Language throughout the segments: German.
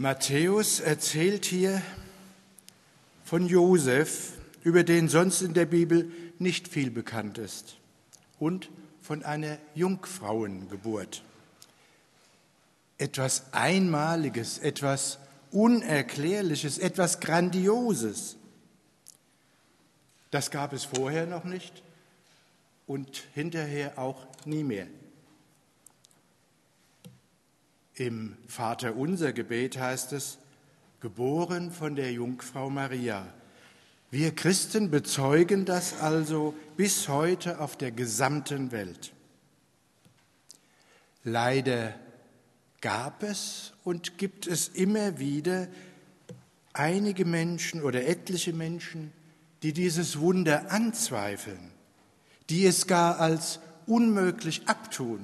Matthäus erzählt hier von Josef, über den sonst in der Bibel nicht viel bekannt ist, und von einer Jungfrauengeburt. Etwas Einmaliges, etwas Unerklärliches, etwas Grandioses. Das gab es vorher noch nicht und hinterher auch nie mehr. Im Vater unser Gebet heißt es, geboren von der Jungfrau Maria. Wir Christen bezeugen das also bis heute auf der gesamten Welt. Leider gab es und gibt es immer wieder einige Menschen oder etliche Menschen, die dieses Wunder anzweifeln, die es gar als unmöglich abtun.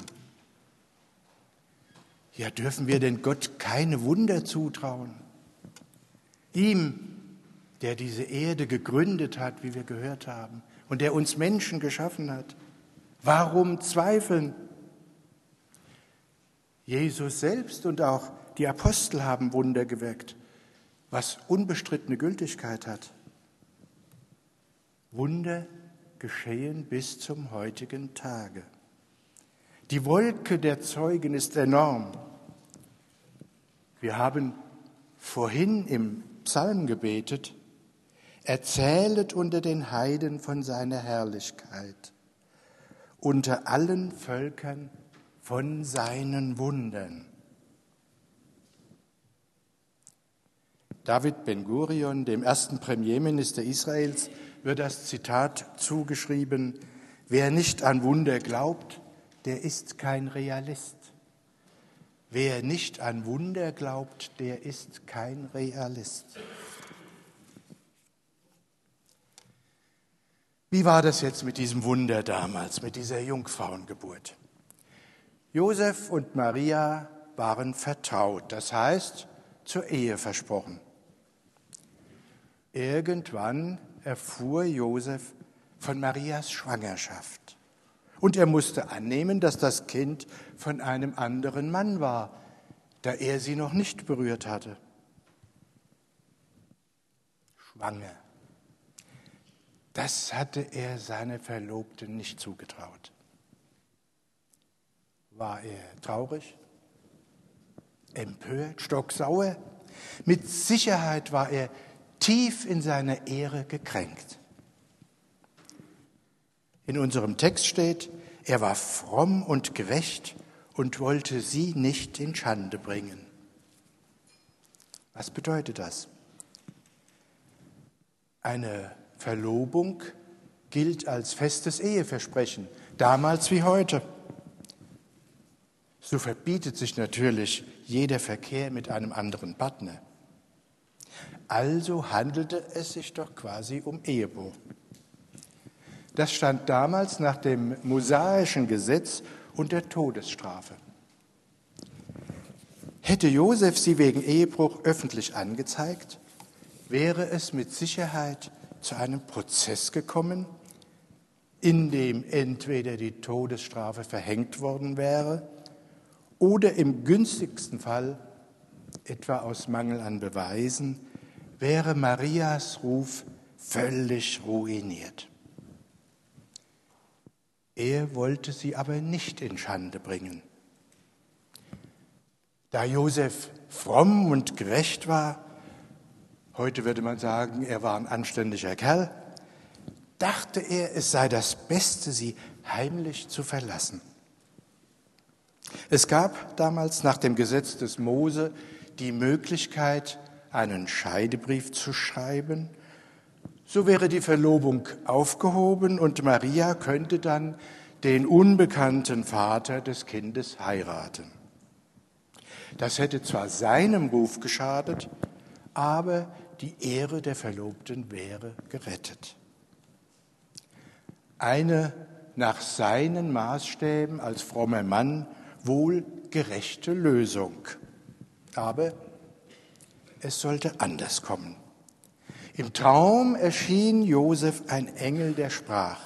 Ja, dürfen wir denn Gott keine Wunder zutrauen? Ihm, der diese Erde gegründet hat, wie wir gehört haben, und der uns Menschen geschaffen hat. Warum zweifeln? Jesus selbst und auch die Apostel haben Wunder gewirkt, was unbestrittene Gültigkeit hat. Wunder geschehen bis zum heutigen Tage. Die Wolke der Zeugen ist enorm. Wir haben vorhin im Psalm gebetet, erzählet unter den Heiden von seiner Herrlichkeit, unter allen Völkern von seinen Wundern. David Ben-Gurion, dem ersten Premierminister Israels, wird das Zitat zugeschrieben, wer nicht an Wunder glaubt, der ist kein Realist. Wer nicht an Wunder glaubt, der ist kein Realist. Wie war das jetzt mit diesem Wunder damals, mit dieser Jungfrauengeburt? Josef und Maria waren vertraut, das heißt zur Ehe versprochen. Irgendwann erfuhr Josef von Marias Schwangerschaft. Und er musste annehmen, dass das Kind von einem anderen Mann war, da er sie noch nicht berührt hatte. Schwanger. Das hatte er seiner Verlobten nicht zugetraut. War er traurig, empört, stocksauer? Mit Sicherheit war er tief in seiner Ehre gekränkt. In unserem Text steht, er war fromm und gerecht und wollte sie nicht in Schande bringen. Was bedeutet das? Eine Verlobung gilt als festes Eheversprechen, damals wie heute. So verbietet sich natürlich jeder Verkehr mit einem anderen Partner. Also handelte es sich doch quasi um Ehebruch. Das stand damals nach dem mosaischen Gesetz unter Todesstrafe. Hätte Josef sie wegen Ehebruch öffentlich angezeigt, wäre es mit Sicherheit zu einem Prozess gekommen, in dem entweder die Todesstrafe verhängt worden wäre oder im günstigsten Fall, etwa aus Mangel an Beweisen, wäre Marias Ruf völlig ruiniert. Er wollte sie aber nicht in Schande bringen. Da Josef fromm und gerecht war, heute würde man sagen, er war ein anständiger Kerl, dachte er, es sei das Beste, sie heimlich zu verlassen. Es gab damals nach dem Gesetz des Mose die Möglichkeit, einen Scheidebrief zu schreiben. So wäre die Verlobung aufgehoben und Maria könnte dann den unbekannten Vater des Kindes heiraten. Das hätte zwar seinem Ruf geschadet, aber die Ehre der Verlobten wäre gerettet. Eine nach seinen Maßstäben als frommer Mann wohl gerechte Lösung. Aber es sollte anders kommen. Im Traum erschien Josef ein Engel, der sprach,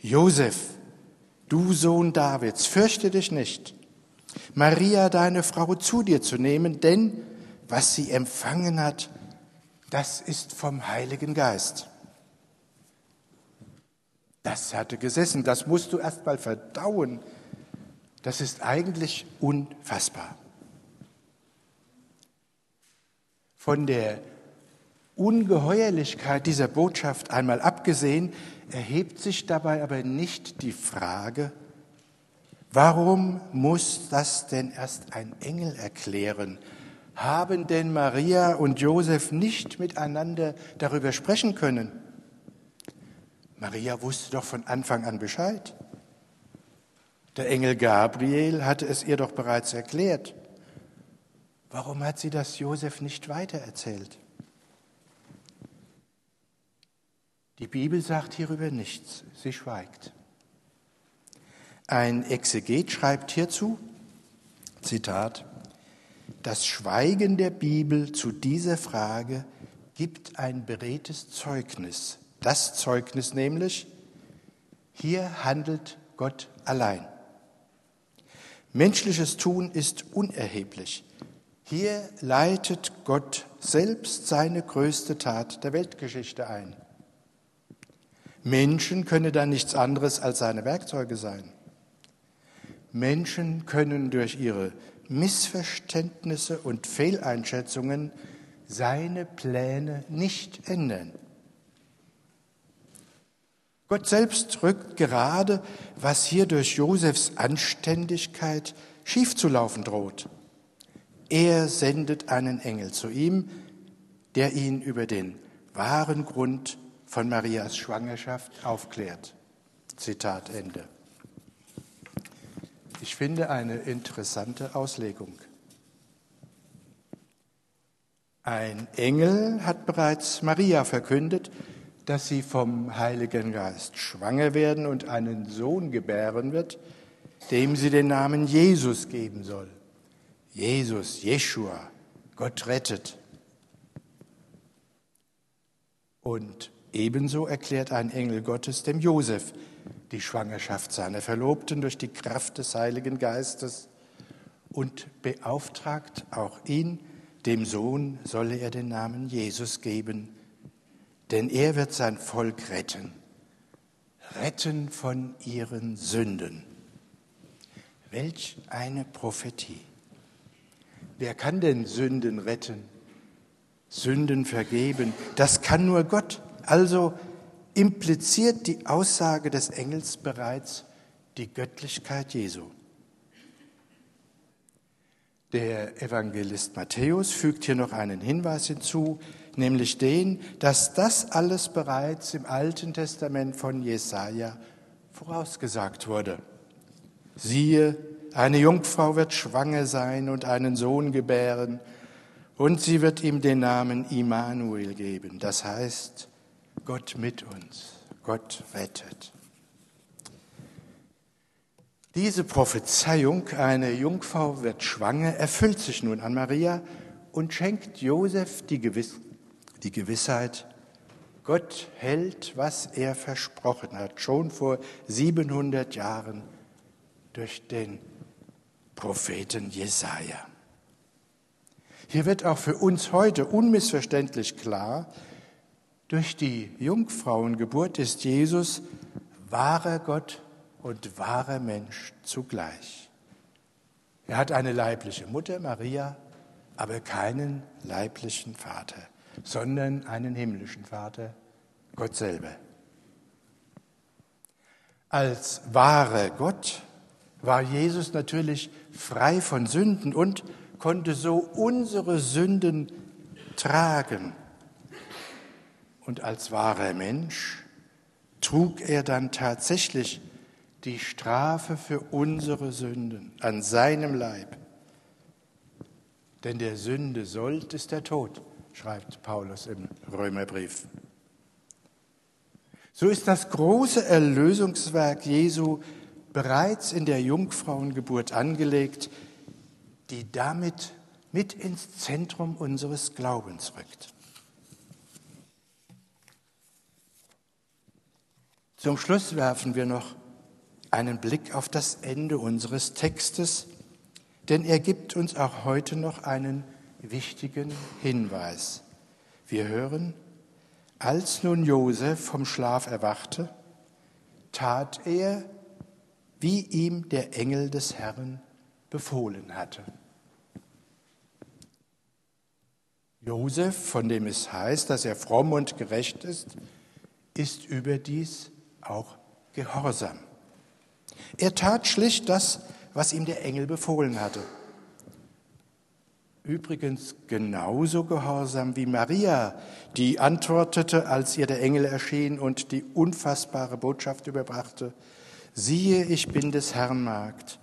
Josef, du Sohn Davids, fürchte dich nicht, Maria, deine Frau, zu dir zu nehmen, denn was sie empfangen hat, das ist vom Heiligen Geist. Das hatte gesessen, das musst du erst mal verdauen. Das ist eigentlich unfassbar. Von der Ungeheuerlichkeit dieser Botschaft einmal abgesehen, erhebt sich dabei aber nicht die Frage, warum muss das denn erst ein Engel erklären? Haben denn Maria und Josef nicht miteinander darüber sprechen können? Maria wusste doch von Anfang an Bescheid. Der Engel Gabriel hatte es ihr doch bereits erklärt. Warum hat sie das Josef nicht weitererzählt? Die Bibel sagt hierüber nichts, sie schweigt. Ein Exeget schreibt hierzu, Zitat, das Schweigen der Bibel zu dieser Frage gibt ein beredtes Zeugnis. Das Zeugnis nämlich, hier handelt Gott allein. Menschliches Tun ist unerheblich. Hier leitet Gott selbst seine größte Tat der Weltgeschichte ein. Menschen können dann nichts anderes als seine Werkzeuge sein. Menschen können durch ihre Missverständnisse und Fehleinschätzungen seine Pläne nicht ändern. Gott selbst rückt gerade, was hier durch Josefs Anständigkeit schiefzulaufen droht. Er sendet einen Engel zu ihm, der ihn über den wahren Grund von Marias Schwangerschaft aufklärt. Zitat Ende. Ich finde eine interessante Auslegung. Ein Engel hat bereits Maria verkündet, dass sie vom Heiligen Geist schwanger werden und einen Sohn gebären wird, dem sie den Namen Jesus geben soll. Jesus, Jeshua, Gott rettet. Und Ebenso erklärt ein Engel Gottes dem Josef die Schwangerschaft seiner Verlobten durch die Kraft des Heiligen Geistes und beauftragt auch ihn, dem Sohn solle er den Namen Jesus geben, denn er wird sein Volk retten, retten von ihren Sünden. Welch eine Prophetie. Wer kann denn Sünden retten, Sünden vergeben? Das kann nur Gott. Also impliziert die Aussage des Engels bereits die Göttlichkeit Jesu. Der Evangelist Matthäus fügt hier noch einen Hinweis hinzu, nämlich den, dass das alles bereits im Alten Testament von Jesaja vorausgesagt wurde. Siehe, eine Jungfrau wird schwanger sein und einen Sohn gebären, und sie wird ihm den Namen Immanuel geben, das heißt Gott mit uns, Gott rettet. Diese Prophezeiung, eine Jungfrau wird schwanger, erfüllt sich nun an Maria und schenkt Josef die, Gewiss die Gewissheit, Gott hält, was er versprochen hat, schon vor 700 Jahren durch den Propheten Jesaja. Hier wird auch für uns heute unmissverständlich klar, durch die Jungfrauengeburt ist Jesus wahrer Gott und wahrer Mensch zugleich. Er hat eine leibliche Mutter, Maria, aber keinen leiblichen Vater, sondern einen himmlischen Vater, Gott selber. Als wahrer Gott war Jesus natürlich frei von Sünden und konnte so unsere Sünden tragen und als wahrer Mensch trug er dann tatsächlich die Strafe für unsere Sünden an seinem Leib. Denn der Sünde Sold ist der Tod, schreibt Paulus im Römerbrief. So ist das große Erlösungswerk Jesu bereits in der Jungfrauengeburt angelegt, die damit mit ins Zentrum unseres Glaubens rückt. Zum Schluss werfen wir noch einen Blick auf das Ende unseres Textes, denn er gibt uns auch heute noch einen wichtigen Hinweis. Wir hören, als nun Josef vom Schlaf erwachte, tat er, wie ihm der Engel des Herrn befohlen hatte. Josef, von dem es heißt, dass er fromm und gerecht ist, ist überdies auch gehorsam. Er tat schlicht das, was ihm der Engel befohlen hatte. Übrigens genauso gehorsam wie Maria, die antwortete, als ihr der Engel erschien und die unfassbare Botschaft überbrachte, siehe, ich bin des Herrn Magd,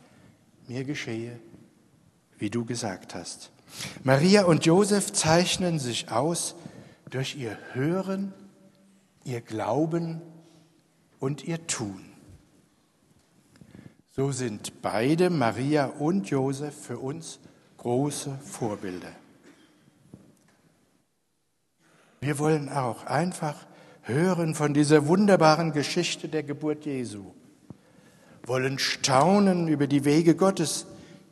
mir geschehe, wie du gesagt hast. Maria und Josef zeichnen sich aus durch ihr Hören, ihr Glauben und ihr Tun. So sind beide, Maria und Josef, für uns große Vorbilder. Wir wollen auch einfach hören von dieser wunderbaren Geschichte der Geburt Jesu, wollen staunen über die Wege Gottes,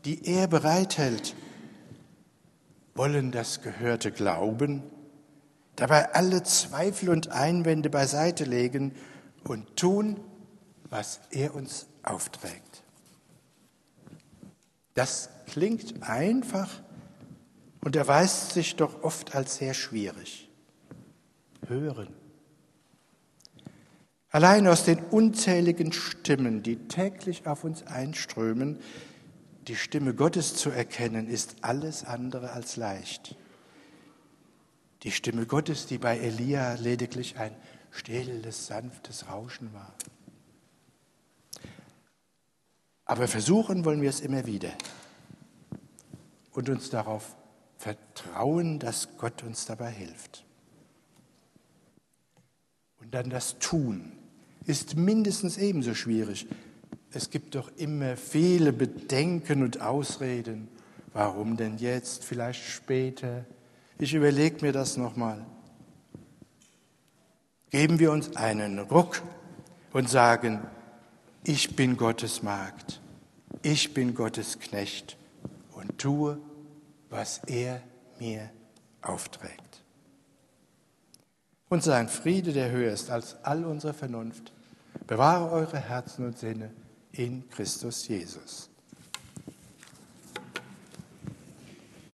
die er bereithält, wollen das Gehörte glauben, dabei alle Zweifel und Einwände beiseite legen und tun, was er uns aufträgt. Das klingt einfach und erweist sich doch oft als sehr schwierig. Hören. Allein aus den unzähligen Stimmen, die täglich auf uns einströmen, die Stimme Gottes zu erkennen, ist alles andere als leicht. Die Stimme Gottes, die bei Elia lediglich ein stilles, sanftes Rauschen war. Aber versuchen wollen wir es immer wieder und uns darauf vertrauen, dass Gott uns dabei hilft. Und dann das Tun ist mindestens ebenso schwierig. Es gibt doch immer viele Bedenken und Ausreden. Warum denn jetzt, vielleicht später? Ich überlege mir das nochmal. Geben wir uns einen Ruck und sagen, ich bin Gottes Magd, ich bin Gottes Knecht und tue, was er mir aufträgt. Und sein Friede, der höher ist als all unsere Vernunft, bewahre eure Herzen und Sinne in Christus Jesus.